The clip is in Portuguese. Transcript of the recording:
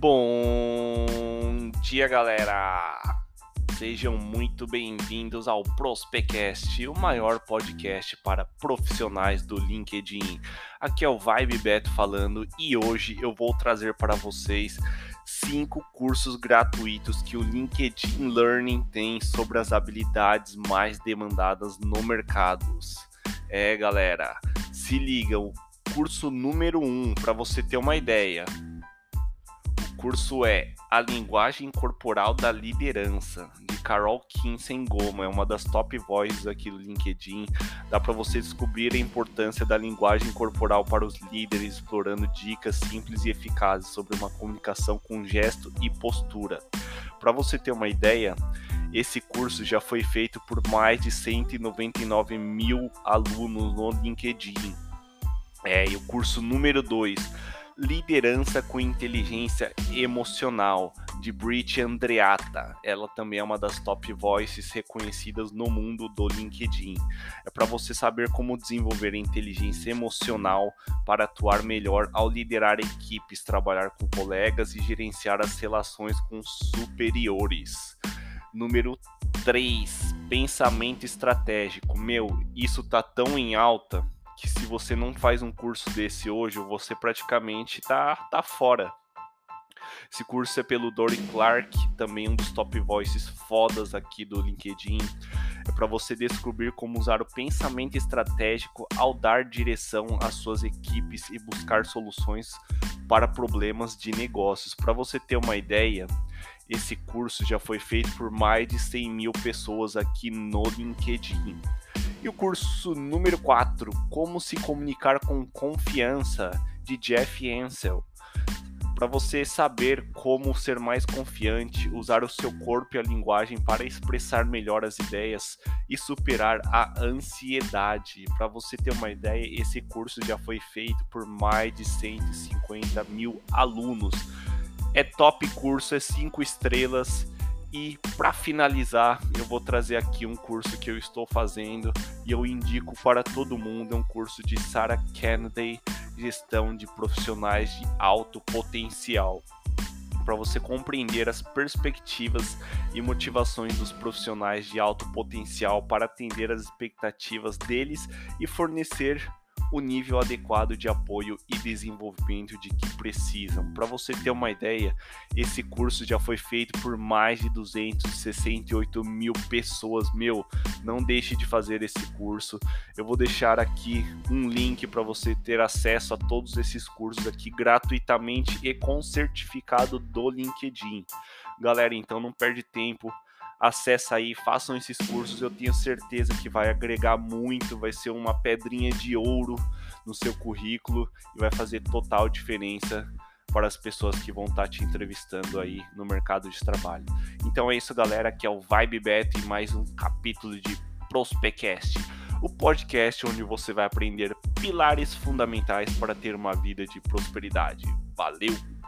Bom dia, galera! Sejam muito bem-vindos ao Prospecast, o maior podcast para profissionais do LinkedIn. Aqui é o Vibe Beto falando e hoje eu vou trazer para vocês cinco cursos gratuitos que o LinkedIn Learning tem sobre as habilidades mais demandadas no mercado. É, galera, se liga, o curso número um, para você ter uma ideia curso é A Linguagem Corporal da Liderança, de Carol Kinsen Goma, é uma das top voices aqui do LinkedIn. Dá para você descobrir a importância da linguagem corporal para os líderes, explorando dicas simples e eficazes sobre uma comunicação com gesto e postura. Para você ter uma ideia, esse curso já foi feito por mais de 199 mil alunos no LinkedIn. É, e o curso número 2 Liderança com Inteligência Emocional, de Brit Andreata. Ela também é uma das top voices reconhecidas no mundo do LinkedIn. É para você saber como desenvolver inteligência emocional para atuar melhor ao liderar equipes, trabalhar com colegas e gerenciar as relações com superiores. Número 3, pensamento estratégico. Meu, isso tá tão em alta que se você não faz um curso desse hoje, você praticamente tá, tá fora. Esse curso é pelo Dory Clark, também um dos top voices fodas aqui do LinkedIn. É para você descobrir como usar o pensamento estratégico ao dar direção às suas equipes e buscar soluções para problemas de negócios. Para você ter uma ideia, esse curso já foi feito por mais de 100 mil pessoas aqui no LinkedIn. E o curso número 4, Como se comunicar com confiança, de Jeff Ansel. Para você saber como ser mais confiante, usar o seu corpo e a linguagem para expressar melhor as ideias e superar a ansiedade. Para você ter uma ideia, esse curso já foi feito por mais de 150 mil alunos. É top curso, é 5 estrelas e para finalizar, eu vou trazer aqui um curso que eu estou fazendo e eu indico para todo mundo, é um curso de Sarah Kennedy, gestão de profissionais de alto potencial. Para você compreender as perspectivas e motivações dos profissionais de alto potencial para atender as expectativas deles e fornecer o nível adequado de apoio e desenvolvimento de que precisam. Para você ter uma ideia, esse curso já foi feito por mais de 268 mil pessoas. Meu, não deixe de fazer esse curso. Eu vou deixar aqui um link para você ter acesso a todos esses cursos aqui gratuitamente e com certificado do LinkedIn. Galera, então não perde tempo acessa aí, façam esses cursos, eu tenho certeza que vai agregar muito, vai ser uma pedrinha de ouro no seu currículo e vai fazer total diferença para as pessoas que vão estar tá te entrevistando aí no mercado de trabalho. Então é isso, galera, aqui é o Vibe Bet e mais um capítulo de Prospecast, o podcast onde você vai aprender pilares fundamentais para ter uma vida de prosperidade. Valeu!